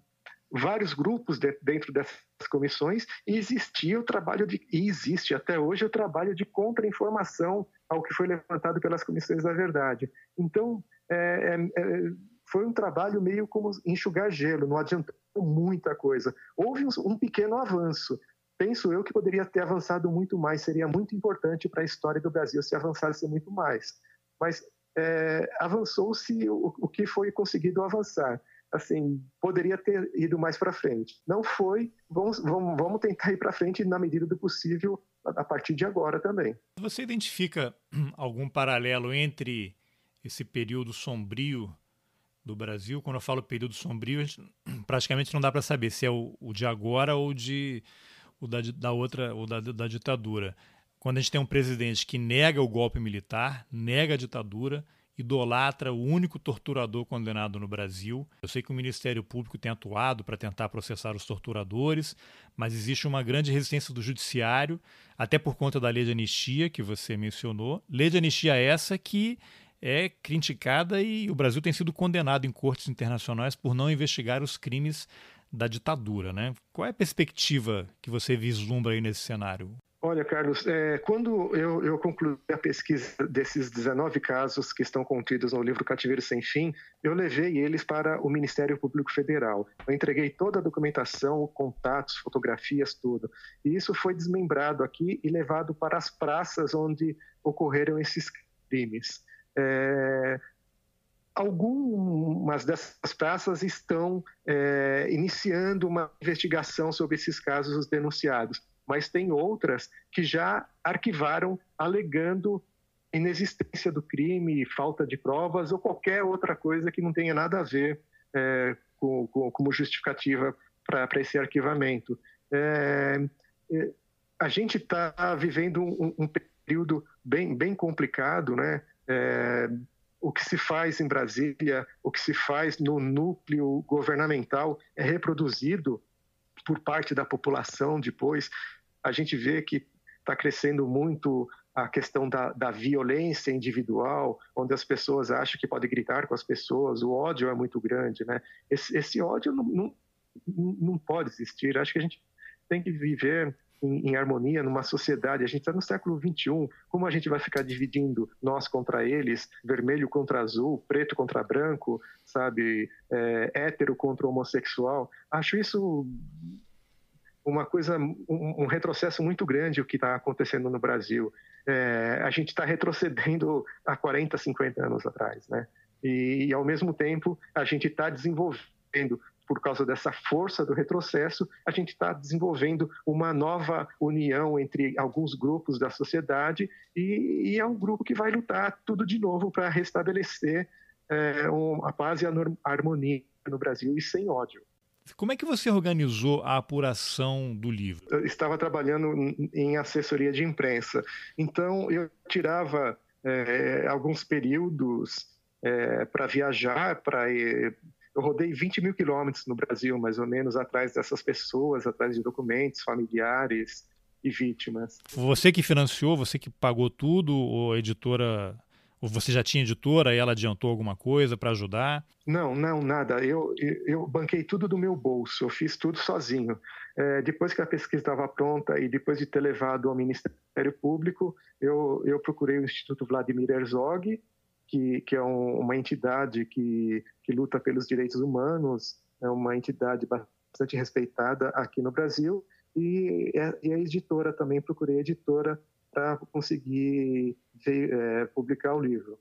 vários grupos de, dentro dessas comissões e existia o trabalho de e existe até hoje o trabalho de contra-informação ao que foi levantado pelas comissões da verdade. Então é, é, é foi um trabalho meio como enxugar gelo, não adiantou muita coisa. Houve um, um pequeno avanço. Penso eu que poderia ter avançado muito mais, seria muito importante para a história do Brasil se avançasse muito mais. Mas é, avançou-se o, o que foi conseguido avançar assim, poderia ter ido mais para frente. Não foi, vamos, vamos, vamos tentar ir para frente na medida do possível a partir de agora também. Você identifica algum paralelo entre esse período sombrio do Brasil? Quando eu falo período sombrio, praticamente não dá para saber se é o, o, de agora ou de o da, da outra ou da, da ditadura. Quando a gente tem um presidente que nega o golpe militar, nega a ditadura, idolatra o único torturador condenado no Brasil. Eu sei que o Ministério Público tem atuado para tentar processar os torturadores, mas existe uma grande resistência do Judiciário, até por conta da lei de anistia que você mencionou. Lei de anistia essa que é criticada e o Brasil tem sido condenado em cortes internacionais por não investigar os crimes da ditadura. Né? Qual é a perspectiva que você vislumbra aí nesse cenário? Olha, Carlos, é, quando eu, eu, concluí a pesquisa desses 19 casos que estão contidos no livro Cativeiro Sem Fim, eu levei eles para o Ministério Público Federal. Eu entreguei toda a documentação, contatos, fotografias, tudo. E isso foi desmembrado aqui e levado para as praças onde ocorreram esses crimes. É, algumas dessas praças estão é, iniciando uma investigação sobre esses casos denunciados mas tem outras que já arquivaram alegando inexistência do crime, falta de provas ou qualquer outra coisa que não tenha nada a ver é, com, com, como justificativa para esse arquivamento. É, é, a gente está vivendo um, um, período bem, bem complicado, né? É, o que se faz em Brasília, o que se faz no núcleo governamental é reproduzido por parte da população depois. A gente vê que está crescendo muito a questão da, da, violência individual, onde as pessoas acham que podem gritar com as pessoas, o ódio é muito grande, né? Esse, esse ódio não, não, não, pode existir. Acho que a gente tem que viver em, em harmonia numa sociedade. A gente está no século 21. Como a gente vai ficar dividindo nós contra eles, vermelho contra azul, preto contra branco, sabe, é, hétero contra homossexual? Acho isso uma coisa, um, um retrocesso muito grande o que está acontecendo no Brasil. É, a gente está retrocedendo há 40, 50 anos atrás, né? E, e ao mesmo tempo a gente está desenvolvendo por causa dessa força do retrocesso, a gente está desenvolvendo uma nova união entre alguns grupos da sociedade e, e, é um grupo que vai lutar tudo de novo para restabelecer é, um, a paz e a harmonia no Brasil e sem ódio. Como é que você organizou a apuração do livro? Eu estava trabalhando em assessoria de imprensa, então eu tirava é, alguns períodos é, para viajar, para eu rodei 20 mil quilômetros no Brasil, mais ou menos, atrás dessas pessoas, atrás de documentos, familiares e vítimas. Você que financiou, você que pagou tudo, ou a editora ou você já tinha editora e ela adiantou alguma coisa para ajudar? Não, não, nada. Eu, eu banquei tudo do meu bolso, eu fiz tudo sozinho. É, depois que a pesquisa estava pronta e depois de ter levado ao Ministério Público, eu, eu procurei o Instituto Vladimir Herzog, que, que é um, uma entidade que, que luta pelos direitos humanos, é uma entidade bastante respeitada aqui no Brasil, e, e a editora também, procurei a editora para conseguir ver, é, publicar o livro.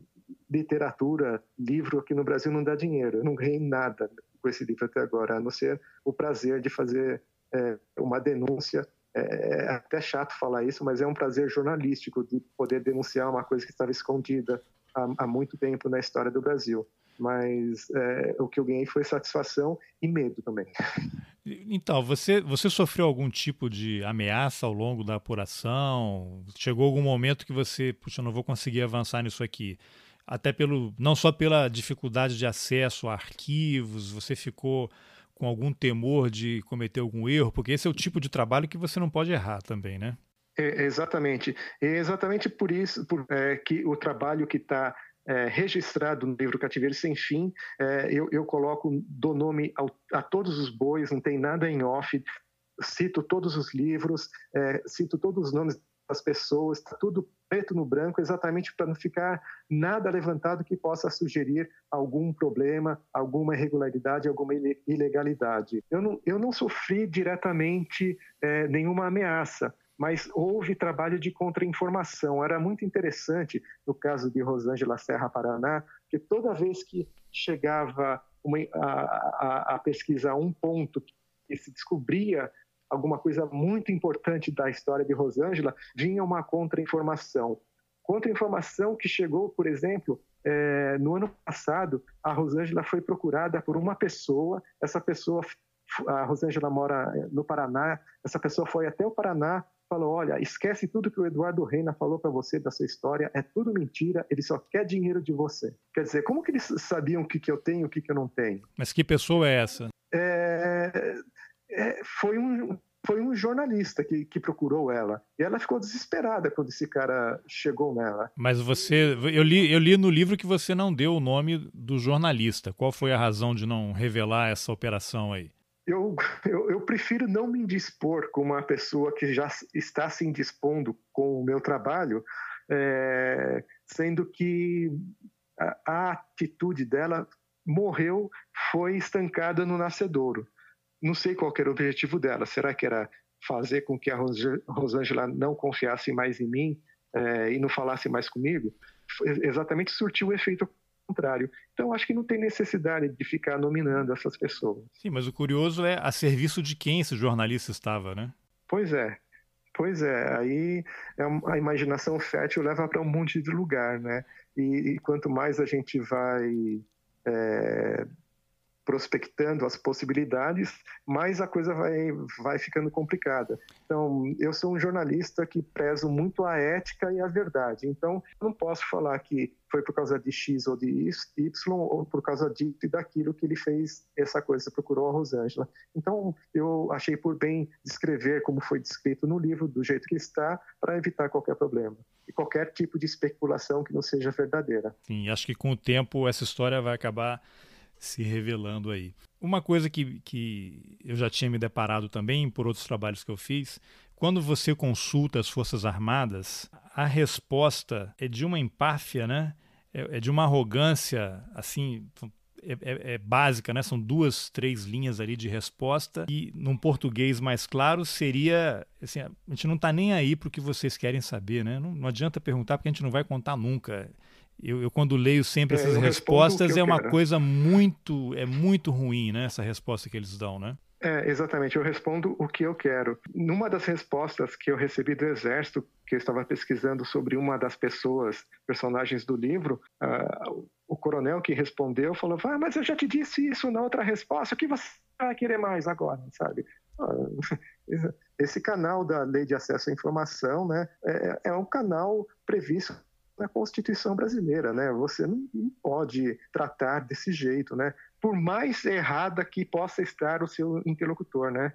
Literatura, livro aqui no Brasil não dá dinheiro, eu não ganhei nada com esse livro até agora, a não ser o prazer de fazer é, uma denúncia é, é até chato falar isso, mas é um prazer jornalístico de poder denunciar uma coisa que estava escondida há, há muito tempo na história do Brasil. Mas é, o que eu ganhei foi satisfação e medo também. Então, você, você sofreu algum tipo de ameaça ao longo da apuração? Chegou algum momento que você, puxa, não vou conseguir avançar nisso aqui? Até pelo, não só pela dificuldade de acesso a arquivos, você ficou com algum temor de cometer algum erro, porque esse é o tipo de trabalho que você não pode errar também, né? É, exatamente. É exatamente por isso por, é, que o trabalho que está é, registrado no livro Cativeiro Sem Fim, é, eu, eu, coloco, do nome ao, a todos os bois, não tem nada em off, cito todos os livros, é, cito todos os nomes das pessoas, está tudo preto no branco, exatamente para não ficar nada levantado que possa sugerir algum problema, alguma irregularidade, alguma ilegalidade. Eu não, eu não sofri diretamente é, nenhuma ameaça, mas houve trabalho de contra-informação. Era muito interessante, no caso de Rosângela Serra Paraná, que toda vez que chegava uma, a, a, a pesquisa a um ponto que se descobria alguma coisa muito importante da história de Rosângela, vinha uma contra-informação. Contra-informação que chegou, por exemplo, é, no ano passado, a Rosângela foi procurada por uma pessoa, essa pessoa, a Rosângela mora no Paraná, essa pessoa foi até o Paraná falou: olha, esquece tudo que o Eduardo Reina falou para você da sua história, é tudo mentira, ele só quer dinheiro de você. Quer dizer, como que eles sabiam o que, que eu tenho e o que, que eu não tenho? Mas que pessoa é essa? É, é, foi um. Foi um jornalista que, que procurou ela. E ela ficou desesperada quando esse cara chegou nela. Mas você. Eu li, eu li no livro que você não deu o nome do jornalista. Qual foi a razão de não revelar essa operação aí? Eu, eu, eu, prefiro não me indispor com uma pessoa que já está se indispondo com o meu trabalho, é, sendo que a, a, atitude dela morreu, foi estancada no nascedouro. Não sei qual era o objetivo dela. Será que era fazer com que a Rosângela não confiasse mais em mim é, e não falasse mais comigo? Exatamente surtiu o efeito contrário. Então, acho que não tem necessidade de ficar nominando essas pessoas. Sim, mas o curioso é a serviço de quem esse jornalista estava, né? Pois é. Pois é, aí é a imaginação fértil leva para um monte de lugar, né? E, e, quanto mais a gente vai é, prospectando as possibilidades, mais a coisa vai, vai ficando complicada. Então, eu sou um jornalista que prezo muito a ética e a verdade. Então, não posso falar que foi por causa de X ou de Y ou por causa disso e daquilo que ele fez essa coisa, procurou a Rosângela. Então, eu achei por bem descrever como foi descrito no livro, do jeito que está, para evitar qualquer problema. E qualquer tipo de especulação que não seja verdadeira. Sim, acho que com o tempo essa história vai acabar se revelando aí. Uma coisa que, que eu já tinha me deparado também por outros trabalhos que eu fiz, quando você consulta as Forças Armadas, a resposta é de uma empáfia, né? É, é de uma arrogância, assim, é, é, é, básica, né? São duas, três linhas ali de resposta e num português mais claro seria assim, a gente não está nem aí para o que vocês querem saber, né? Não, não, adianta perguntar porque a gente não vai contar nunca. Eu, eu quando leio sempre é, essas respostas é uma quero. coisa muito é muito ruim, né? Essa resposta que eles dão, né? É, exatamente, eu respondo o que eu quero. Numa das respostas que eu recebi do Exército, que eu estava pesquisando sobre uma das pessoas, personagens do livro, uh, o coronel que respondeu falou: ah, mas eu já te disse isso na outra resposta, o que você vai querer mais agora, sabe? Uh, esse canal da Lei de Acesso à Informação né, é, é um canal previsto na Constituição brasileira, né? Você não, não, pode tratar desse jeito, né? Por mais errada que possa estar o seu interlocutor, né?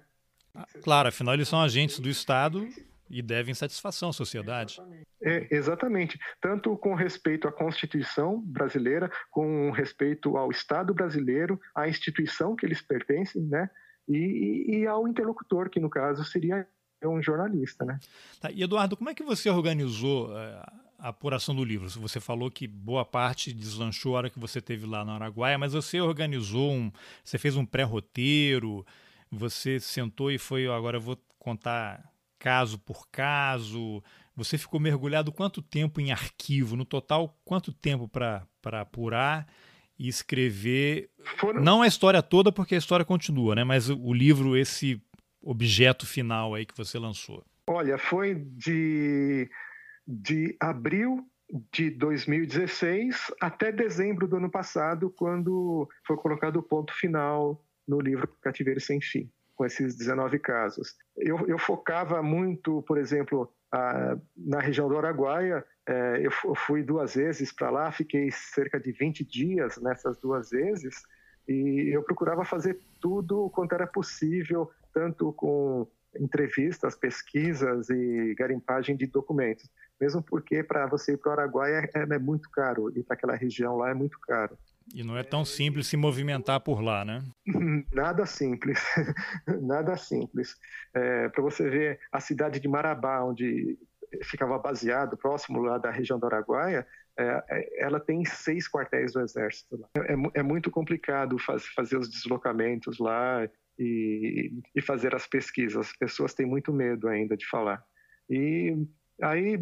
Claro, afinal eles são agentes do Estado e devem satisfação à sociedade. É, exatamente. Tanto com respeito à Constituição brasileira, com respeito ao Estado brasileiro, à instituição que eles pertencem, né? E, e ao interlocutor, que no caso seria um jornalista, né? Tá, e Eduardo, como é que você organizou uh, a apuração do livro? Você falou que boa parte deslanchou a hora que você teve lá no Araguaia, mas você organizou um, você fez um pré-roteiro, você sentou e foi, agora eu vou contar caso por caso. Você ficou mergulhado quanto tempo em arquivo? No total, quanto tempo para apurar e escrever? Foram... Não a história toda, porque a história continua, né? Mas o livro, esse objeto final aí que você lançou. Olha, foi de de abril de 2016 até dezembro do ano passado, quando foi colocado o ponto final no livro Cativeiro Sem Fim, com esses 19 casos. Eu, eu focava muito, por exemplo, a, na região do Araguaia, é, eu, eu fui duas vezes para lá, fiquei cerca de 20 dias nessas duas vezes, e eu procurava fazer tudo quanto era possível, tanto com entrevistas, pesquisas e garimpagem de documentos mesmo porque para você ir para o Araguaia é, é, muito caro, e para aquela região lá é muito caro. E não é tão simples se movimentar por lá, né? Nada simples, nada simples. É, para você ver a cidade de Marabá, onde ficava baseado, próximo lá da região do Araguaia, é, é, ela tem seis quartéis do exército. Lá. É, é, é muito complicado faz, fazer os deslocamentos lá e, e fazer as pesquisas. As pessoas têm muito medo ainda de falar. E Aí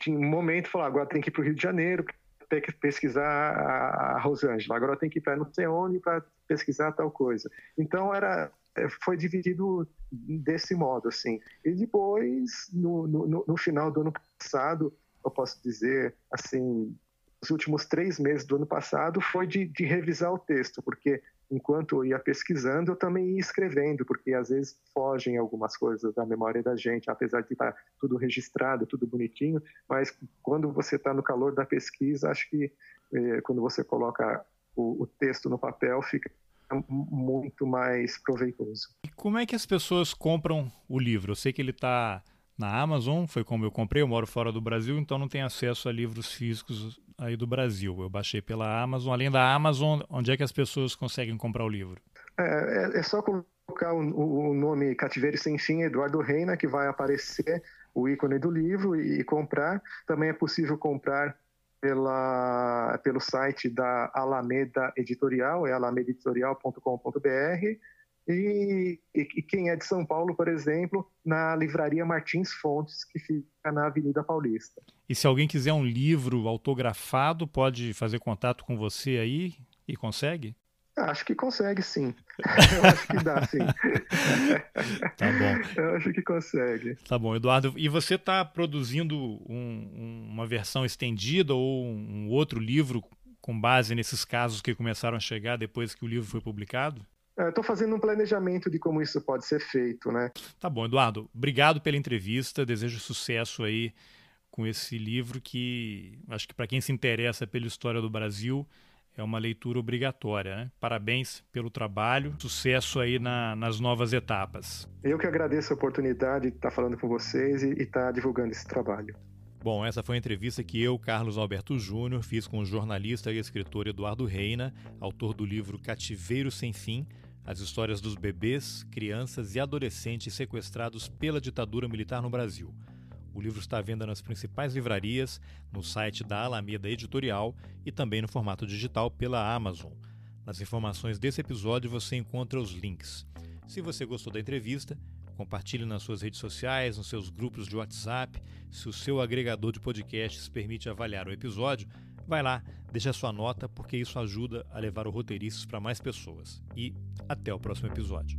tinha um momento, falou, agora tem que ir para o Rio de Janeiro, tem que pesquisar a, Rosângela, agora tem que ir para não sei onde para pesquisar tal coisa. Então era é, foi dividido desse modo, assim. E depois, no, no, no final do ano passado, eu posso dizer, assim, os últimos três meses do ano passado foi de, de revisar o texto, porque enquanto eu ia pesquisando, eu também ia escrevendo, porque às vezes fogem algumas coisas da memória da gente, apesar de estar tudo registrado, tudo bonitinho, mas quando você está no calor da pesquisa, acho que eh, quando você coloca o, o texto no papel, fica muito mais proveitoso. E como é que as pessoas compram o livro? Eu sei que ele está na Amazon, foi como eu comprei, eu moro fora do Brasil, então não tenho acesso a livros físicos aí do Brasil. Eu baixei pela Amazon. Além da Amazon, onde é que as pessoas conseguem comprar o livro? É, é, é só colocar o, o, nome Cativeiro Sem Fim, Eduardo Reina, que vai aparecer o ícone do livro e, e comprar. Também é possível comprar pela, pelo site da Alameda Editorial, é alamedaeditorial.com.br e, e, quem é de São Paulo, por exemplo, na livraria Martins Fontes, que fica na Avenida Paulista. E se alguém quiser um livro autografado, pode fazer contato com você aí e consegue? Acho que consegue, sim. Eu acho que dá, sim. tá bom. Eu acho que consegue. Tá bom, Eduardo. E você está produzindo um, uma versão estendida ou um outro livro com base nesses casos que começaram a chegar depois que o livro foi publicado? Estou é, fazendo um planejamento de como isso pode ser feito, né? Tá bom, Eduardo. Obrigado pela entrevista. Desejo sucesso aí com esse livro que acho que para quem se interessa pela história do Brasil é uma leitura obrigatória. Né? Parabéns pelo trabalho, sucesso aí na, nas novas etapas. Eu que agradeço a oportunidade de estar falando com vocês e estar divulgando esse trabalho. Bom, essa foi a entrevista que eu, Carlos Alberto Júnior, fiz com o jornalista e escritor Eduardo Reina, autor do livro Cativeiro Sem Fim, as histórias dos bebês, crianças e adolescentes sequestrados pela ditadura militar no Brasil. O livro está à venda nas principais livrarias, no site da Alameda Editorial e também no formato digital pela Amazon. Nas informações desse episódio você encontra os links. Se você gostou da entrevista, compartilhe nas suas redes sociais, nos seus grupos de WhatsApp. Se o seu agregador de podcasts permite avaliar o episódio, Vai lá, deixa sua nota, porque isso ajuda a levar o Roteiristas para mais pessoas. E até o próximo episódio.